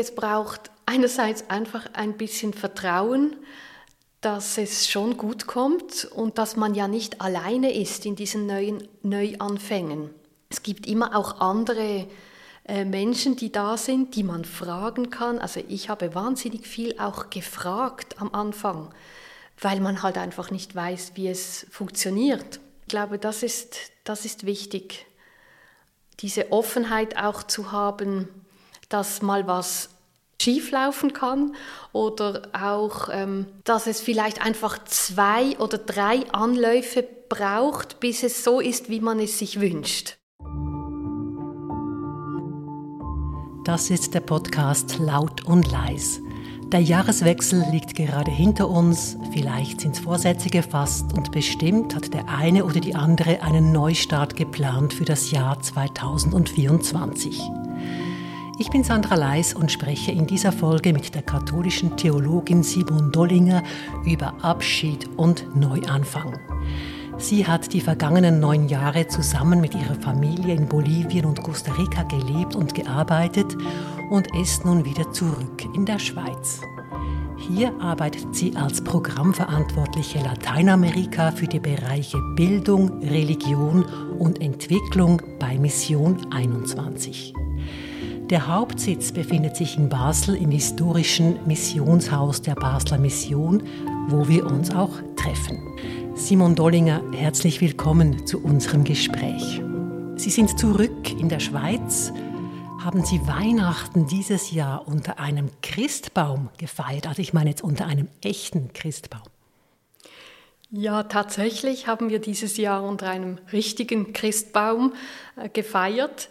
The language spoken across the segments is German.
Es braucht einerseits einfach ein bisschen Vertrauen, dass es schon gut kommt und dass man ja nicht alleine ist in diesen neuen Neuanfängen. Es gibt immer auch andere äh, Menschen, die da sind, die man fragen kann. Also ich habe wahnsinnig viel auch gefragt am Anfang, weil man halt einfach nicht weiß, wie es funktioniert. Ich glaube, das ist, das ist wichtig, diese Offenheit auch zu haben, dass mal was schieflaufen kann oder auch, ähm, dass es vielleicht einfach zwei oder drei Anläufe braucht, bis es so ist, wie man es sich wünscht. Das ist der Podcast Laut und Leis. Der Jahreswechsel liegt gerade hinter uns, vielleicht sind Vorsätze gefasst und bestimmt hat der eine oder die andere einen Neustart geplant für das Jahr 2024. Ich bin Sandra Leis und spreche in dieser Folge mit der katholischen Theologin Simon Dollinger über Abschied und Neuanfang. Sie hat die vergangenen neun Jahre zusammen mit ihrer Familie in Bolivien und Costa Rica gelebt und gearbeitet und ist nun wieder zurück in der Schweiz. Hier arbeitet sie als Programmverantwortliche Lateinamerika für die Bereiche Bildung, Religion und Entwicklung bei Mission 21. Der Hauptsitz befindet sich in Basel im historischen Missionshaus der Basler Mission, wo wir uns auch treffen. Simon Dollinger, herzlich willkommen zu unserem Gespräch. Sie sind zurück in der Schweiz. Haben Sie Weihnachten dieses Jahr unter einem Christbaum gefeiert? Also ich meine jetzt unter einem echten Christbaum. Ja, tatsächlich haben wir dieses Jahr unter einem richtigen Christbaum äh, gefeiert.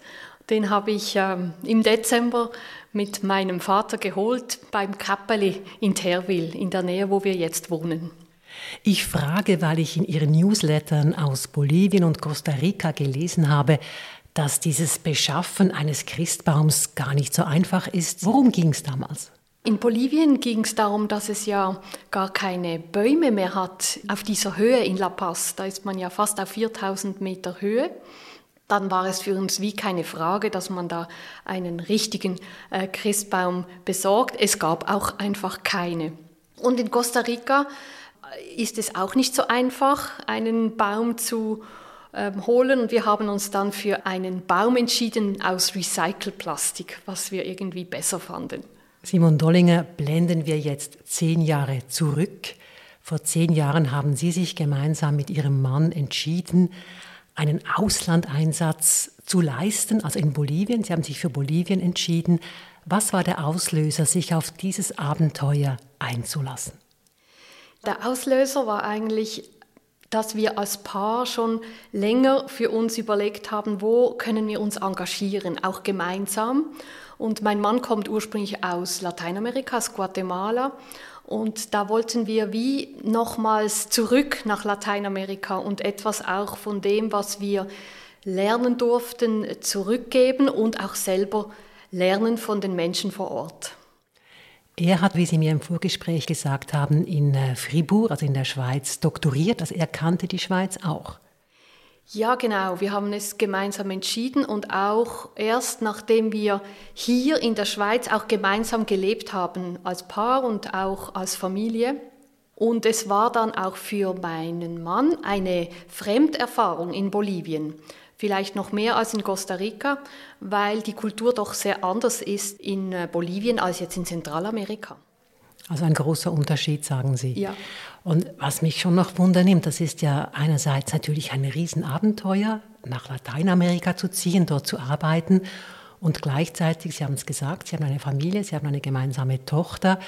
Den habe ich ähm, im Dezember mit meinem Vater geholt beim Kappeli in Terwil, in der Nähe, wo wir jetzt wohnen. Ich frage, weil ich in Ihren Newslettern aus Bolivien und Costa Rica gelesen habe, dass dieses Beschaffen eines Christbaums gar nicht so einfach ist. Worum ging es damals? In Bolivien ging es darum, dass es ja gar keine Bäume mehr hat auf dieser Höhe in La Paz. Da ist man ja fast auf 4000 Meter Höhe dann war es für uns wie keine Frage, dass man da einen richtigen äh, Christbaum besorgt. Es gab auch einfach keine. Und in Costa Rica äh, ist es auch nicht so einfach, einen Baum zu ähm, holen. Und wir haben uns dann für einen Baum entschieden aus Recycelplastik, was wir irgendwie besser fanden. Simon Dollinger, blenden wir jetzt zehn Jahre zurück. Vor zehn Jahren haben Sie sich gemeinsam mit Ihrem Mann entschieden, einen Auslandeinsatz zu leisten, also in Bolivien. Sie haben sich für Bolivien entschieden. Was war der Auslöser, sich auf dieses Abenteuer einzulassen? Der Auslöser war eigentlich, dass wir als Paar schon länger für uns überlegt haben, wo können wir uns engagieren, auch gemeinsam. Und mein Mann kommt ursprünglich aus Lateinamerika, aus Guatemala. Und da wollten wir wie nochmals zurück nach Lateinamerika und etwas auch von dem, was wir lernen durften, zurückgeben und auch selber lernen von den Menschen vor Ort. Er hat, wie Sie mir im Vorgespräch gesagt haben, in äh, Fribourg, also in der Schweiz, doktoriert. Also er kannte die Schweiz auch. Ja, genau. Wir haben es gemeinsam entschieden und auch erst nachdem wir hier in der Schweiz auch gemeinsam gelebt haben, als Paar und auch als Familie. Und es war dann auch für meinen Mann eine Fremderfahrung in Bolivien. Vielleicht noch mehr als in Costa Rica, weil die Kultur doch sehr anders ist in äh, Bolivien als jetzt in Zentralamerika. Also ein großer Unterschied, sagen Sie. Ja. Und was mich schon noch wundernimmt, das ist ja einerseits natürlich ein Riesenabenteuer, nach Lateinamerika zu ziehen, dort zu arbeiten. Und gleichzeitig, Sie haben es gesagt, Sie haben eine Familie, Sie haben eine gemeinsame Tochter,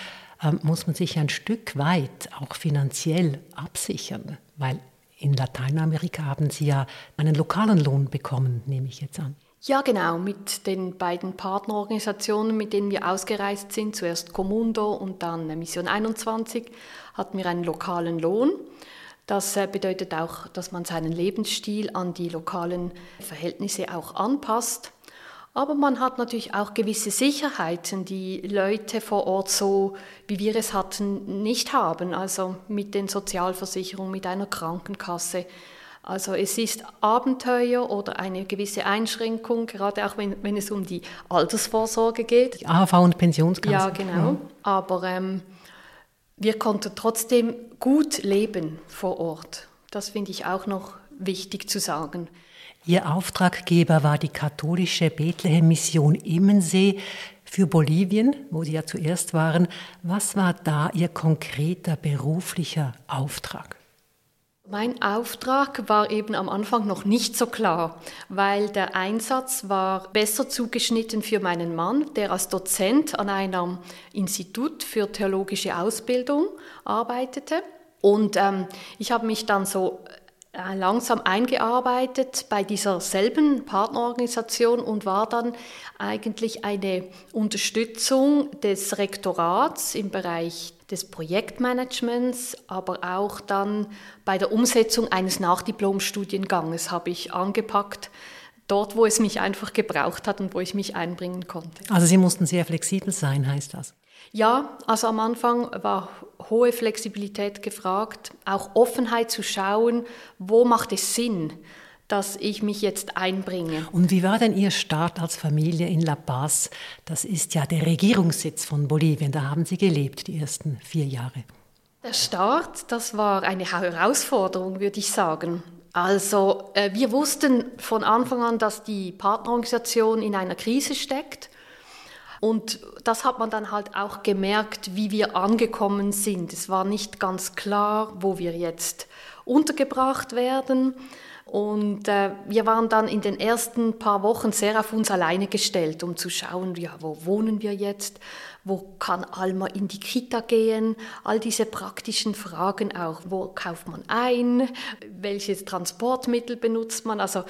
ähm, muss man sich ein Stück weit auch finanziell absichern, weil in Lateinamerika haben Sie ja einen lokalen Lohn bekommen, nehme ich jetzt an. Ja, genau, mit den beiden Partnerorganisationen, mit denen wir ausgereist sind, zuerst Comundo und dann Mission 21, hatten wir einen lokalen Lohn. Das äh, bedeutet auch, dass man seinen Lebensstil an die lokalen Verhältnisse auch anpasst. Aber man hat natürlich auch gewisse Sicherheiten, die Leute vor Ort so, wie wir es hatten, nicht haben. Also mit den Sozialversicherungen, mit einer Krankenkasse Also es ist Abenteuer oder eine gewisse Einschränkung, gerade auch wenn, wenn es um die Altersvorsorge geht. Die AHV und Pensionskasse. Ja, genau. Ja. Aber ähm, wir konnten trotzdem gut leben vor Ort. Das finde ich auch noch wichtig zu sagen. Ihr Auftraggeber war die katholische Bethlehem-Mission Immensee für Bolivien, wo Sie ja zuerst waren. Was war da Ihr konkreter beruflicher Auftrag? Mein Auftrag war eben am Anfang noch nicht so klar, weil der Einsatz war besser zugeschnitten für meinen Mann, der als Dozent an einem Institut für theologische Ausbildung arbeitete. Und ähm, ich habe mich dann so äh, langsam eingearbeitet bei dieser selben Partnerorganisation und war dann eigentlich eine Unterstützung des Rektorats im Bereich des Projektmanagements, aber auch dann bei der Umsetzung eines Nachdiplomstudienganges habe ich angepackt, dort, wo es mich einfach gebraucht hat und wo ich mich einbringen konnte. Also Sie mussten sehr flexibel sein, heißt das? Ja, also am Anfang war hohe Flexibilität gefragt, auch Offenheit zu schauen, wo macht es Sinn, dass ich mich jetzt einbringe. Und wie war denn Ihr Start als Familie in La Paz? Das ist ja der Regierungssitz von Bolivien. Da haben Sie gelebt die ersten vier Jahre. Der Start, das war eine Herausforderung, würde ich sagen. Also äh, wir wussten von Anfang an, dass die Partnerorganisation in einer Krise steckt und das hat man dann halt auch gemerkt, wie wir angekommen sind. Es war nicht ganz klar, wo wir jetzt untergebracht werden. Und äh, wir waren dann in den ersten paar Wochen sehr auf uns alleine gestellt, um zu schauen, ja, wo wohnen wir jetzt, wo kann Alma in die Kita gehen, all diese praktischen Fragen auch, wo kauft man ein, welches Transportmittel benutzt man. Also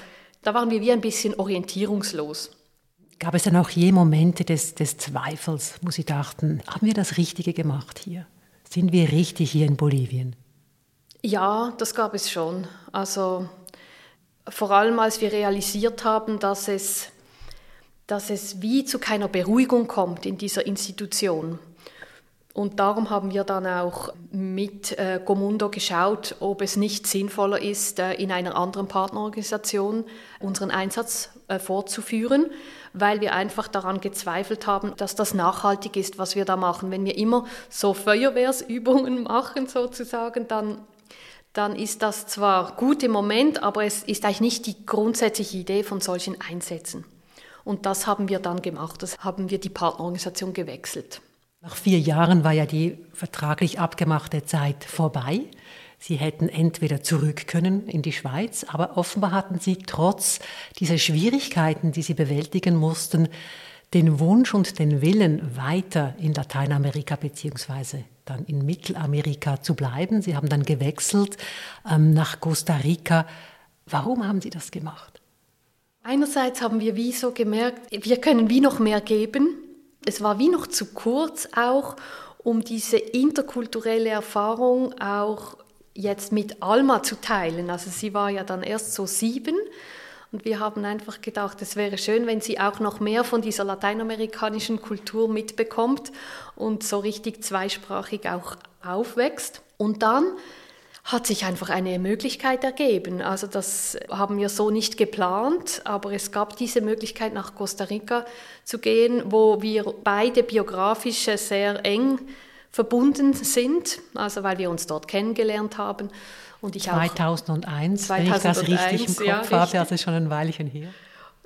da waren wir wie ein bisschen orientierungslos. Gab es dann auch je Momente des, des Zweifels, wo Sie dachten, haben wir das Richtige gemacht hier? Sind wir richtig hier in Bolivien? Ja, das gab es schon. Also vor allem als wir realisiert haben, dass es, dass es wie zu keiner Beruhigung kommt in dieser Institution. Und darum haben wir dann auch mit äh, Gomundo geschaut, ob es nicht sinnvoller ist, äh, in einer anderen Partnerorganisation unseren Einsatz äh, fortzuführen weil wir einfach daran gezweifelt haben, dass das nachhaltig ist, was wir da machen. Wenn wir immer so Feuerwehrsübungen machen sozusagen, dann dann ist das zwar gut im Moment, aber es ist eigentlich nicht die grundsätzliche Idee von solchen Einsätzen. Und das haben wir dann gemacht, das haben wir die Partnerorganisation gewechselt. Nach vier Jahren war ja die vertraglich abgemachte Zeit vorbei. Sie hätten entweder zurück können in die Schweiz, aber offenbar hatten Sie trotz dieser Schwierigkeiten, die Sie bewältigen mussten, den Wunsch und den Willen, weiter in Lateinamerika bzw. dann in Mittelamerika zu bleiben. Sie haben dann gewechselt ähm, nach Costa Rica. Warum haben Sie das gemacht? Einerseits haben wir wie so gemerkt, wir können wie noch mehr geben. Es war wie noch zu kurz auch, um diese interkulturelle Erfahrung auch jetzt mit Alma zu teilen. Also sie war ja dann erst so sieben und wir haben einfach gedacht, es wäre schön, wenn sie auch noch mehr von dieser lateinamerikanischen Kultur mitbekommt und so richtig zweisprachig auch aufwächst. Und dann hat sich einfach eine Möglichkeit ergeben. Also das haben wir so nicht geplant, aber es gab diese Möglichkeit nach Costa Rica zu gehen, wo wir beide biografisch sehr eng verbunden sind, also weil wir uns dort kennengelernt haben. Und ich 2001, 2001 wenn ich das richtig im Kopf ja, habe, richtig. also schon ein Weilchen her.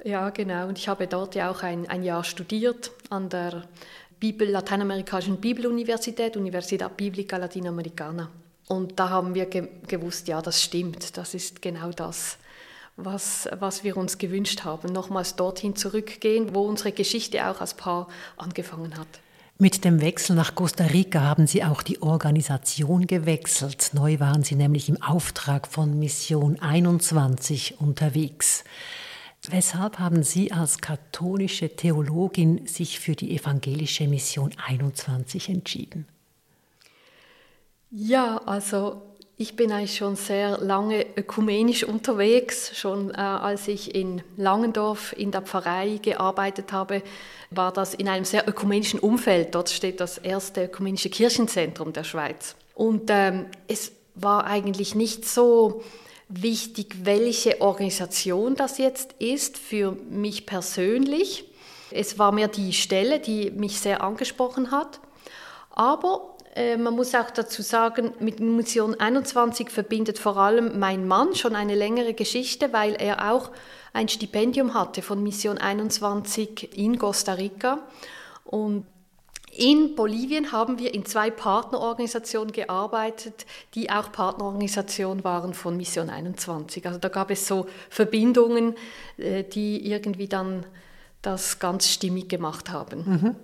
Ja, genau. Und ich habe dort ja auch ein, ein Jahr studiert an der Bibel, Lateinamerikanischen Bibeluniversität, Universidad Biblica Latinamericana. Und da haben wir ge gewusst, ja, das stimmt, das ist genau das, was, was wir uns gewünscht haben. Nochmals dorthin zurückgehen, wo unsere Geschichte auch als Paar angefangen hat. Mit dem Wechsel nach Costa Rica haben Sie auch die Organisation gewechselt. Neu waren Sie nämlich im Auftrag von Mission 21 unterwegs. Weshalb haben Sie als katholische Theologin sich für die evangelische Mission 21 entschieden? Ja, also ich bin eigentlich schon sehr lange ökumenisch unterwegs. Schon äh, als ich in Langendorf in der Pfarrei gearbeitet habe, war das in einem sehr ökumenischen Umfeld. Dort steht das erste ökumenische Kirchenzentrum der Schweiz. Und ähm, es war eigentlich nicht so wichtig, welche Organisation das jetzt ist für mich persönlich. Es war mir die Stelle, die mich sehr angesprochen hat. Aber man muss auch dazu sagen, mit Mission 21 verbindet vor allem mein Mann schon eine längere Geschichte, weil er auch ein Stipendium hatte von Mission 21 in Costa Rica. Und in Bolivien haben wir in zwei Partnerorganisationen gearbeitet, die auch Partnerorganisationen waren von Mission 21. Also da gab es so Verbindungen, äh, die irgendwie dann das ganz stimmig gemacht haben. Mhm.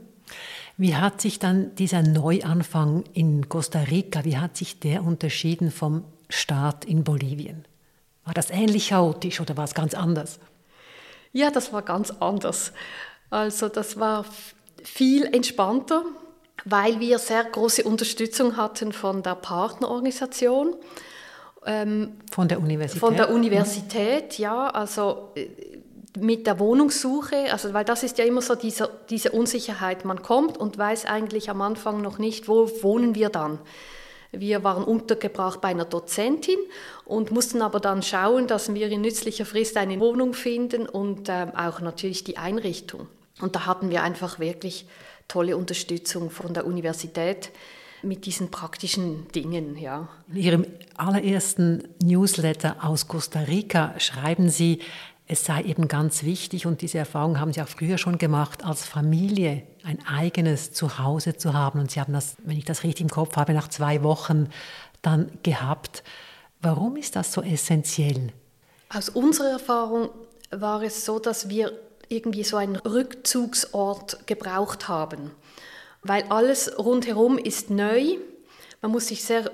Wie hat sich dann dieser Neuanfang in Costa Rica, wie hat sich der unterschieden vom Start in Bolivien? War das ähnlich chaotisch oder war es ganz anders? Ja, das war ganz anders. Also das war viel entspannter, weil wir sehr große Unterstützung hatten von der Partnerorganisation. Ähm, von der Universität? Von der Universität, ja. Also äh, mit der Wohnungssuche, also weil das ist ja immer so diese, diese Unsicherheit. Man kommt und weiß eigentlich am Anfang noch nicht, wo wohnen wir dann. Wir waren untergebracht bei einer Dozentin und mussten aber dann schauen, dass wir in nützlicher Frist eine Wohnung finden und äh, auch natürlich die Einrichtung. Und da hatten wir einfach wirklich tolle Unterstützung von der Universität mit diesen praktischen Dingen, ja. In Ihrem allerersten Newsletter aus Costa Rica schreiben Sie, es sei eben ganz wichtig, und diese Erfahrung haben Sie auch früher schon gemacht, als Familie ein eigenes Zuhause zu haben. Und Sie haben das, wenn ich das richtig im Kopf habe, nach zwei Wochen dann gehabt. Warum ist das so essentiell? Aus unserer Erfahrung war es so, dass wir irgendwie so einen Rückzugsort gebraucht haben, weil alles rundherum ist neu. Man muss sich sehr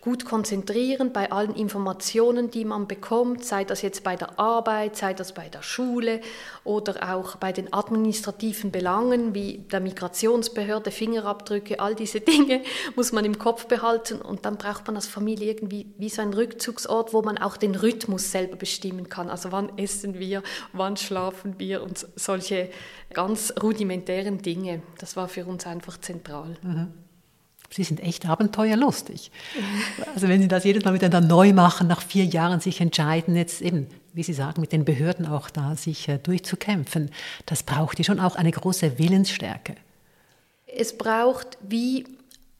gut konzentrieren bei allen Informationen, die man bekommt, sei das jetzt bei der Arbeit, sei das bei der Schule oder auch bei den administrativen Belangen wie der Migrationsbehörde, Fingerabdrücke, all diese Dinge muss man im Kopf behalten und dann braucht man als Familie irgendwie wie so einen Rückzugsort, wo man auch den Rhythmus selber bestimmen kann. Also wann essen wir, wann schlafen wir und solche ganz rudimentären Dinge. Das war für uns einfach zentral. Mhm. Sie sind echt abenteuerlustig. Also wenn Sie das jedes Mal dann neu machen, nach vier Jahren sich entscheiden, jetzt eben, wie Sie sagen, mit den Behörden auch da sich äh, durchzukämpfen, das braucht ja schon auch eine große Willensstärke. Es braucht wie,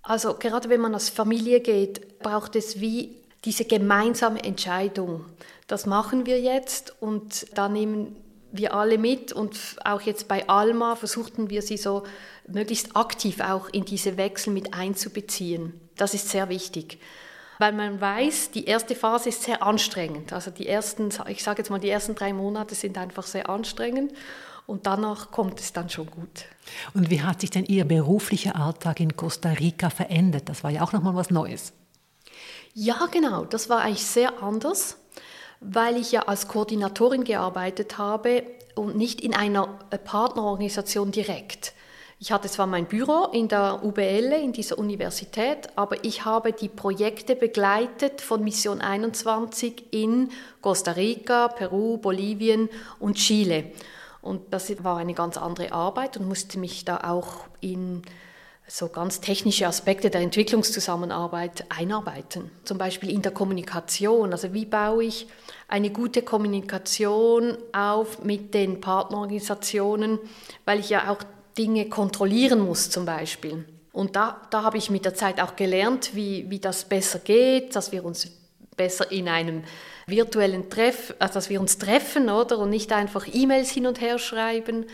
also gerade wenn man als Familie geht, braucht es wie diese gemeinsame Entscheidung. Das machen wir jetzt und da nehmen wir alle mit und auch jetzt bei Alma versuchten wir sie so möglichst aktiv auch in diese Wechsel mit einzubeziehen. Das ist sehr wichtig, weil man weiß, die erste Phase ist sehr anstrengend. Also die ersten, ich sage jetzt mal, die ersten drei Monate sind einfach sehr anstrengend und danach kommt es dann schon gut. Und wie hat sich denn Ihr beruflicher Alltag in Costa Rica verändert? Das war ja auch nochmal was Neues. Ja, genau, das war eigentlich sehr anders weil ich ja als Koordinatorin gearbeitet habe und nicht in einer Partnerorganisation direkt. Ich hatte zwar mein Büro in der UBL, in dieser Universität, aber ich habe die Projekte begleitet von Mission 21 in Costa Rica, Peru, Bolivien und Chile. Und das war eine ganz andere Arbeit und musste mich da auch in so ganz technische Aspekte der Entwicklungszusammenarbeit einarbeiten. Zum Beispiel in der Kommunikation. Also wie baue ich eine gute Kommunikation auf mit den Partnerorganisationen, weil ich ja auch Dinge kontrollieren muss zum Beispiel. Und da, da habe ich mit der Zeit auch gelernt, wie, wie das besser geht, dass wir uns besser in einem virtuellen Treff, also dass wir uns treffen, oder? Und nicht einfach E-Mails hin und her schreiben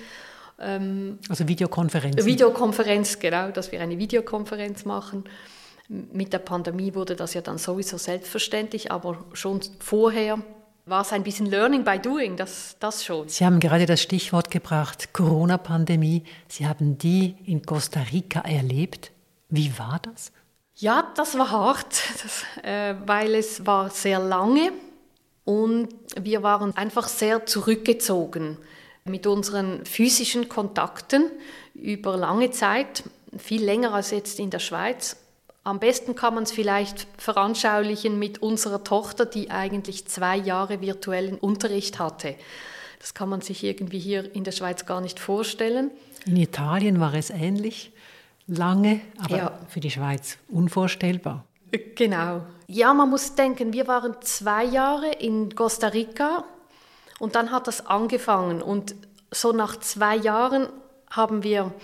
ähm, also Videokonferenz. Videokonferenz, genau, dass wir eine Videokonferenz machen. Mit der Pandemie wurde das ja dann sowieso selbstverständlich, aber schon vorher war es ein bisschen Learning by Doing, das, das schon. Sie haben gerade das Stichwort gebracht, Corona-Pandemie. Sie haben die in Costa Rica erlebt. Wie war das? Ja, das war hart, das, äh, weil es war sehr lange und wir waren einfach sehr zurückgezogen mit unseren physischen Kontakten über lange Zeit, viel länger als jetzt in der Schweiz. Am besten kann man es vielleicht veranschaulichen mit unserer Tochter, die eigentlich zwei Jahre virtuellen Unterricht hatte. Das kann man sich irgendwie hier in der Schweiz gar nicht vorstellen. In Italien war es ähnlich, lange, aber ja. für die Schweiz unvorstellbar. Genau, Ja, man muss denken, wir waren zwei Jahre in Costa Rica und dann hat das angefangen. Und so nach zwei Jahren haben wir,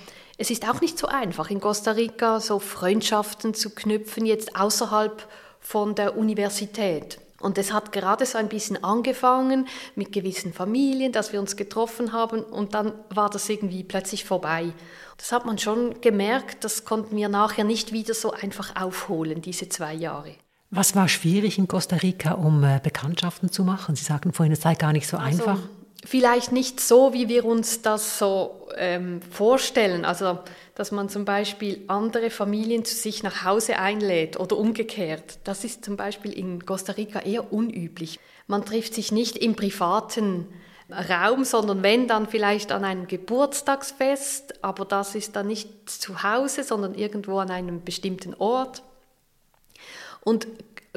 es ist auch nicht so einfach, in Costa Rica so Freundschaften zu knüpfen, jetzt außerhalb von der Universität. Und es hat gerade so ein bisschen angefangen mit gewissen Familien, dass wir uns getroffen haben und dann war das irgendwie plötzlich vorbei. Das hat man schon gemerkt, das konnten wir nachher nicht wieder so einfach aufholen, diese zwei Jahre. Was war schwierig in Costa Rica, um äh, Bekanntschaften zu machen? Sie sagten vorhin, es sei gar nicht so also, einfach. Vielleicht nicht so, wie wir uns das so ähm, vorstellen. Also, dass man zum Beispiel andere Familien zu sich nach Hause einlädt oder umgekehrt. Das ist zum Beispiel in Costa Rica eher unüblich. Man trifft sich nicht im privaten Raum, sondern wenn dann vielleicht an einem Geburtstagsfest, aber das ist dann nicht zu Hause, sondern irgendwo an einem bestimmten Ort. Und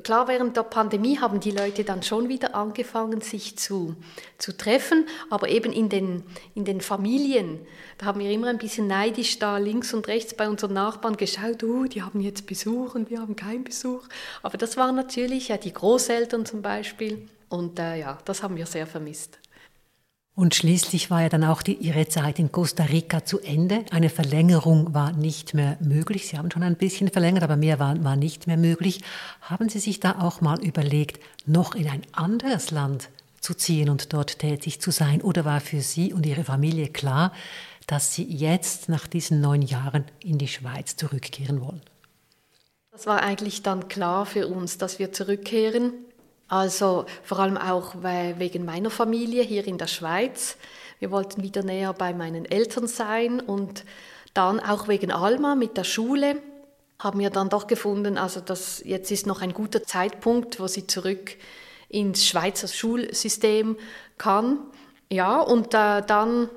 klar, während der Pandemie haben die Leute dann schon wieder angefangen, sich zu, zu treffen, aber eben in den, in den Familien. Da haben wir immer ein bisschen neidisch da links und rechts bei unseren Nachbarn geschaut, oh, die haben jetzt Besuch und wir haben keinen Besuch. Aber das waren natürlich ja die Großeltern zum Beispiel. Und äh, ja, das haben wir sehr vermisst. Und schließlich war ja dann auch die, Ihre Zeit in Costa Rica zu Ende. Eine Verlängerung war nicht mehr möglich. Sie haben schon ein bisschen verlängert, aber mehr war, war nicht mehr möglich. Haben Sie sich da auch mal überlegt, noch in ein anderes Land zu ziehen und dort tätig zu sein? Oder war für Sie und Ihre Familie klar, dass Sie jetzt nach diesen neun Jahren in die Schweiz zurückkehren wollen? Das war eigentlich dann klar für uns, dass wir zurückkehren. Also vor allem auch wegen meiner Familie hier in der Schweiz. Wir wollten wieder näher bei meinen Eltern sein und dann auch wegen Alma mit der Schule haben wir dann doch gefunden, also das jetzt ist noch ein guter Zeitpunkt, wo sie zurück ins Schweizer Schulsystem kann. Ja, und äh, dann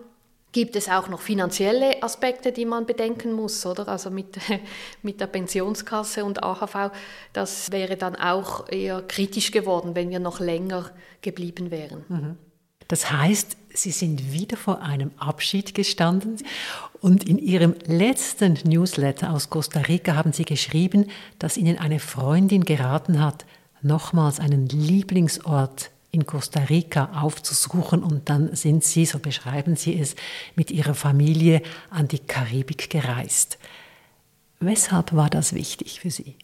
gibt es auch noch finanzielle Aspekte, die man bedenken muss, oder? Also mit, mit der Pensionskasse und AHV, das wäre dann auch eher kritisch geworden, wenn wir noch länger geblieben wären. Mhm. Das heißt, Sie sind wieder vor einem Abschied gestanden und in Ihrem letzten Newsletter aus Costa Rica haben Sie geschrieben, dass Ihnen eine Freundin geraten hat, nochmals einen Lieblingsort in Costa Rica aufzusuchen und dann sind sie, so beschreiben sie es, mit ihrer Familie an die Karibik gereist. Weshalb war das wichtig für Sie?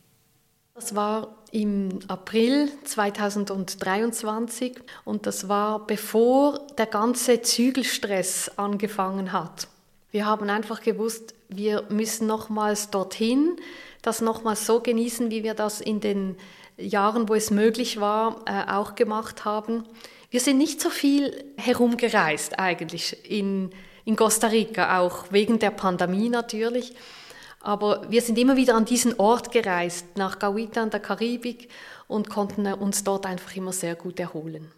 Das war im April 2023 und das war bevor der ganze Zügelstress angefangen hat. Wir haben einfach gewusst, wir müssen nochmals dorthin, das nochmals so genießen, wie wir das in den Jahren, wo es möglich war, äh, auch gemacht haben. Wir sind nicht so viel herumgereist eigentlich in, in Costa Rica, auch wegen der Pandemie natürlich. Aber wir sind immer wieder an diesen Ort gereist, nach Gauita in der Karibik und konnten uns dort einfach immer sehr gut erholen.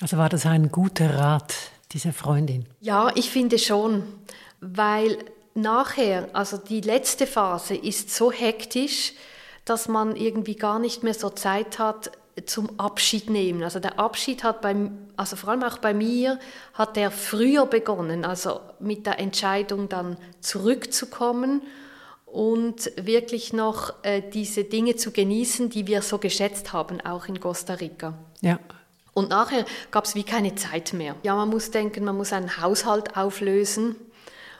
Also war das ein guter Rat dieser Freundin? Ja, ich finde schon, weil nachher, also die letzte Phase ist so hektisch, dass man irgendwie gar nicht mehr so Zeit hat zum Abschied nehmen. Also der Abschied hat beim, also vor allem auch bei mir, hat der früher begonnen, also mit der Entscheidung dann zurückzukommen und wirklich noch äh, diese Dinge zu genießen, die wir so geschätzt haben, auch in Costa Rica. Ja. Und nachher gab es wie keine Zeit mehr. Ja, man muss denken, man muss einen Haushalt auflösen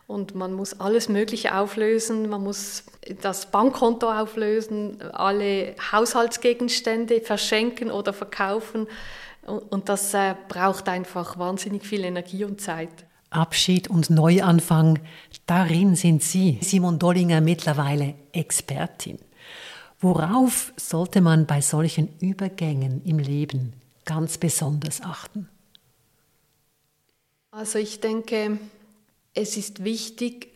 und man muss alles Mögliche auflösen, man muss das Bankkonto auflösen, alle Haushaltsgegenstände verschenken oder verkaufen und das äh, braucht einfach wahnsinnig viel Energie und Zeit. Abschied und Neuanfang, darin sind Sie, Simon Dollinger, mittlerweile Expertin. Worauf sollte man bei solchen Übergängen im Leben ganz besonders achten? Also ich denke, es ist wichtig,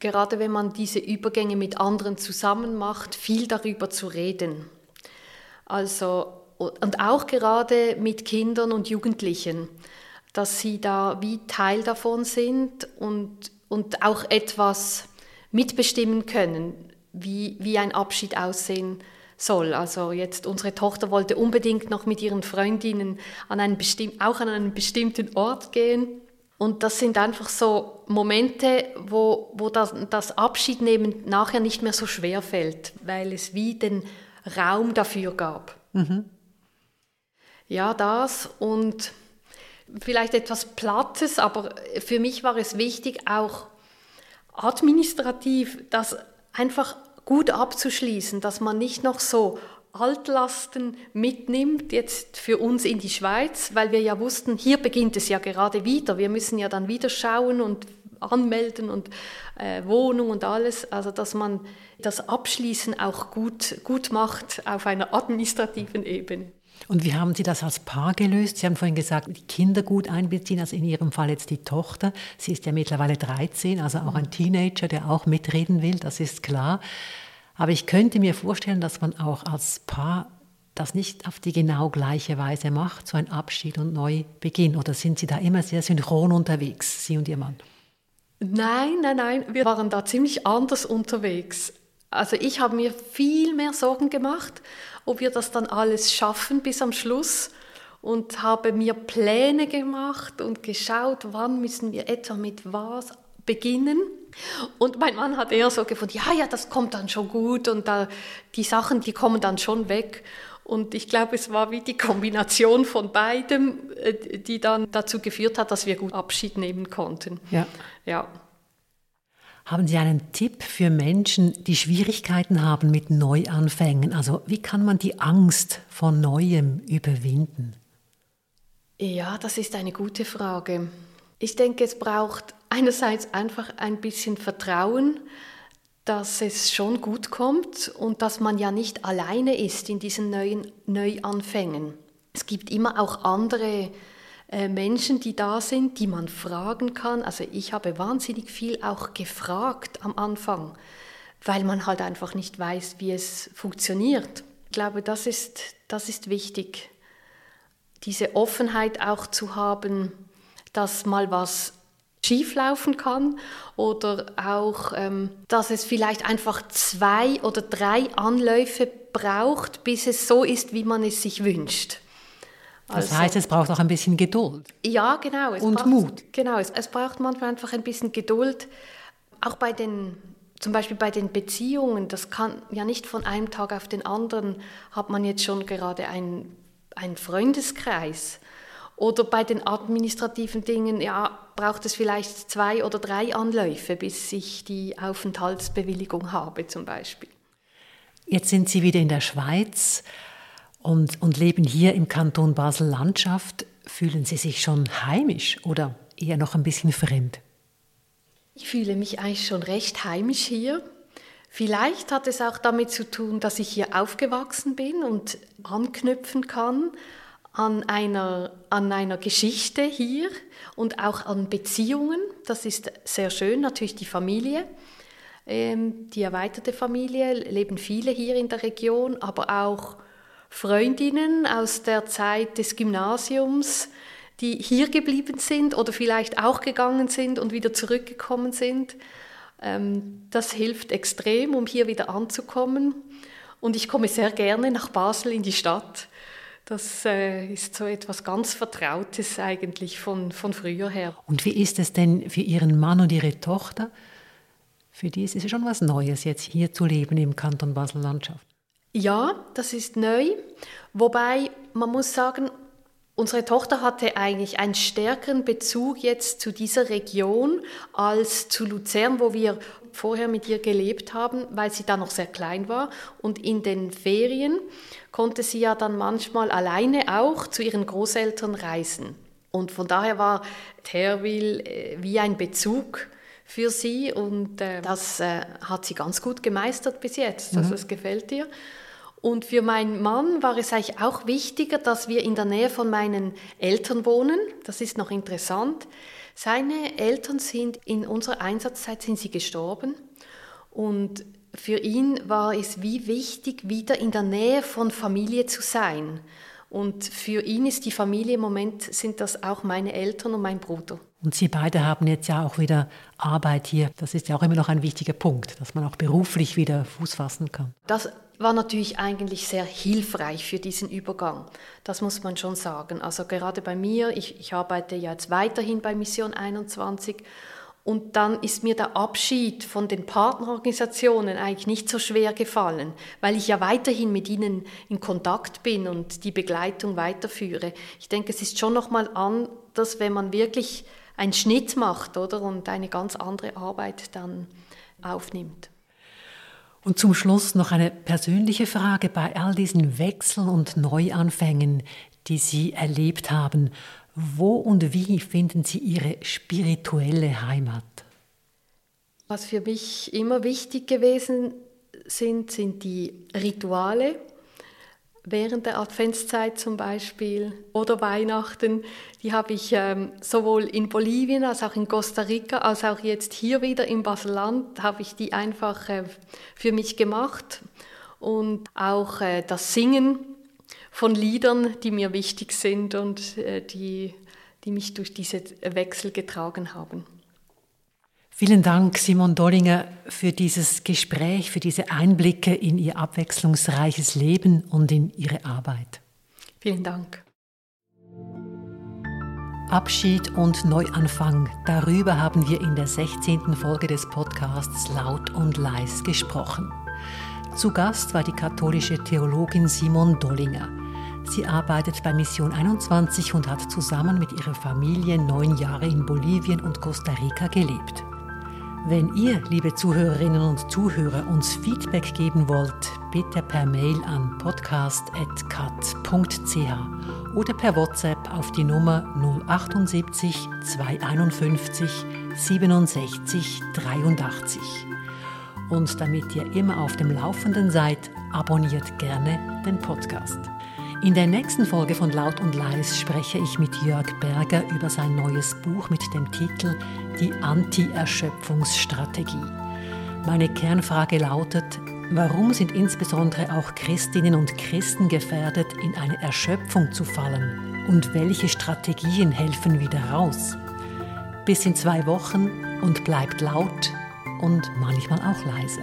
gerade wenn man diese Übergänge mit anderen zusammen macht, viel darüber zu reden. Also, und auch gerade mit Kindern und Jugendlichen, dass sie da wie Teil davon sind und, und auch etwas mitbestimmen können, wie, wie ein Abschied aussehen soll. Also jetzt unsere Tochter wollte unbedingt noch mit ihren Freundinnen an einen auch an einen bestimmten Ort gehen und das sind einfach so Momente, wo, wo das, das Abschiednehmen nachher nicht mehr so schwer fällt, weil es wie den Raum dafür gab. Mhm. Ja, das und vielleicht etwas Plattes, aber für mich war es wichtig, auch administrativ das einfach gut abzuschließen, dass man nicht noch so Altlasten mitnimmt, jetzt für uns in die Schweiz, weil wir ja wussten, hier beginnt es ja gerade wieder. Wir müssen ja dann wieder schauen und anmelden und äh, Wohnung und alles. Also dass man das Abschließen auch gut, gut macht auf einer administrativen Ebene. Und wie haben Sie das als Paar gelöst? Sie haben vorhin gesagt, die Kinder gut einbeziehen, also in Ihrem Fall jetzt die Tochter. Sie ist ja mittlerweile 13, also auch ein Teenager, der auch mitreden will, das ist klar. Aber ich könnte mir vorstellen, dass man auch als Paar das nicht auf die genau gleiche Weise macht, so ein Abschied und Neubeginn. Oder sind Sie da immer sehr synchron unterwegs, Sie und Ihr Mann? Nein, nein, nein, wir waren da ziemlich anders unterwegs. Also ich habe mir viel mehr Sorgen gemacht, ob wir das dann alles schaffen bis am Schluss und habe mir Pläne gemacht und geschaut, wann müssen wir etwa mit was beginnen. Und mein Mann hat eher so gefunden, ja, ja, das kommt dann schon gut und da, die Sachen, die kommen dann schon weg. Und ich glaube, es war wie die Kombination von beidem, äh, die dann dazu geführt hat, dass wir gut Abschied nehmen konnten. Ja. ja. Haben Sie einen Tipp für Menschen, die Schwierigkeiten haben mit Neuanfängen? Also wie kann man die Angst vor Neuem überwinden? Ja, das ist eine gute Frage. Ich denke, es braucht einerseits einfach ein bisschen Vertrauen, dass es schon gut kommt und dass man ja nicht alleine ist in diesen neuen Neuanfängen. Es gibt immer auch andere äh, Menschen, die da sind, die man fragen kann. Also ich habe wahnsinnig viel auch gefragt am Anfang, weil man halt einfach nicht weiß, wie es funktioniert. Ich glaube, das ist, das ist wichtig, diese Offenheit auch zu haben, dass mal was schieflaufen kann oder auch, ähm, dass es vielleicht einfach zwei oder drei Anläufe braucht, bis es so ist, wie man es sich wünscht. Das also, heißt, es braucht auch ein bisschen Geduld. Ja, genau. und braucht, Mut. Genau, es, es braucht manchmal einfach ein bisschen Geduld. Auch bei den, zum Beispiel bei den Beziehungen, das kann ja nicht von einem Tag auf den anderen, hat man jetzt schon gerade einen, einen Freundeskreis. Oder bei den administrativen Dingen, ja, braucht es vielleicht zwei oder drei Anläufe, bis ich die Aufenthaltsbewilligung habe zum Beispiel. Jetzt sind Sie wieder in der Schweiz und, und leben hier im Kanton Basel-Landschaft. Fühlen Sie sich schon heimisch oder eher noch ein bisschen fremd? Ich fühle mich eigentlich schon recht heimisch hier. Vielleicht hat es auch damit zu tun, dass ich hier aufgewachsen bin und anknüpfen kann an einer, an einer Geschichte hier und auch an Beziehungen. Das ist sehr schön, natürlich die Familie. Ähm, die erweiterte Familie leben viele hier in der Region, aber auch Freundinnen aus der Zeit des Gymnasiums, die hier geblieben sind oder vielleicht auch gegangen sind und wieder zurückgekommen sind. Ähm, das hilft extrem, um hier wieder anzukommen. Und ich komme sehr gerne nach Basel in die Stadt. Das äh, ist so etwas ganz Vertrautes eigentlich von, von früher her. Und wie ist es denn für Ihren Mann und Ihre Tochter? Für die ist es schon was Neues, jetzt hier zu leben im Kanton Basel-Landschaft. Ja, das ist neu. Wobei man muss sagen, unsere Tochter hatte eigentlich einen stärkeren Bezug jetzt zu dieser Region als zu Luzern, wo wir vorher mit ihr gelebt haben, weil sie da noch sehr klein war. Und in den Ferien konnte sie ja dann manchmal alleine auch zu ihren Großeltern reisen. Und von daher war Terwil äh, wie ein Bezug für sie und äh, das äh, hat sie ganz gut gemeistert bis jetzt. Also mhm. es gefällt ihr. Und für meinen Mann war es eigentlich auch wichtiger, dass wir in der Nähe von meinen Eltern wohnen. Das ist noch interessant. Seine Eltern sind in unserer Einsatzzeit sind sie gestorben und für ihn war es wie wichtig, wieder in der Nähe von Familie zu sein. Und für ihn ist die Familie im Moment sind das auch meine Eltern und mein Bruder. Und Sie beide haben jetzt ja auch wieder Arbeit hier. Das ist ja auch immer noch ein wichtiger Punkt, dass man auch beruflich wieder Fuß fassen kann. Das war natürlich eigentlich sehr hilfreich für diesen Übergang. Das muss man schon sagen. Also gerade bei mir, ich, ich arbeite ja jetzt weiterhin bei Mission 21 Und dann ist mir der Abschied von den Partnerorganisationen eigentlich nicht so schwer gefallen, weil ich ja weiterhin mit ihnen in Kontakt bin und die Begleitung weiterführe. Ich denke, es ist schon noch mal anders, wenn man wirklich einen Schnitt macht, oder und eine ganz andere Arbeit dann aufnimmt. Und zum Schluss noch eine persönliche Frage bei all diesen Wechseln und Neuanfängen, die Sie erlebt haben. Wo und wie finden Sie Ihre spirituelle Heimat? Was für mich immer wichtig gewesen sind, sind die Rituale. Während der Adventszeit zum Beispiel oder Weihnachten, die habe ich ähm, sowohl in Bolivien als auch in Costa Rica, als auch jetzt hier wieder im Baselland, habe ich die einfach äh, für mich gemacht. Und auch äh, das Singen von Liedern, die mir wichtig sind und äh, die, die mich durch diese Wechsel getragen haben. Vielen Dank, Simon Dollinger, für dieses Gespräch, für diese Einblicke in Ihr abwechslungsreiches Leben und in Ihre Arbeit. Vielen Dank. Abschied und Neuanfang, darüber haben wir in der 16. Folge des Podcasts Laut und Leis gesprochen. Zu Gast war die katholische Theologin Simon Dollinger. Sie arbeitet bei Mission 21 und hat zusammen mit ihrer Familie neun Jahre in Bolivien und Costa Rica gelebt. Wenn ihr, liebe Zuhörerinnen und Zuhörer, uns Feedback geben wollt, bitte per Mail an podcast.cat.ch oder per WhatsApp auf die Nummer 078 251 67 83. Und damit ihr immer auf dem Laufenden seid, abonniert gerne den Podcast. In der nächsten Folge von Laut und Leis spreche ich mit Jörg Berger über sein neues Buch mit dem Titel Die Anti-Erschöpfungsstrategie. Meine Kernfrage lautet, warum sind insbesondere auch Christinnen und Christen gefährdet, in eine Erschöpfung zu fallen? Und welche Strategien helfen wieder raus? Bis in zwei Wochen und bleibt laut und manchmal auch leise.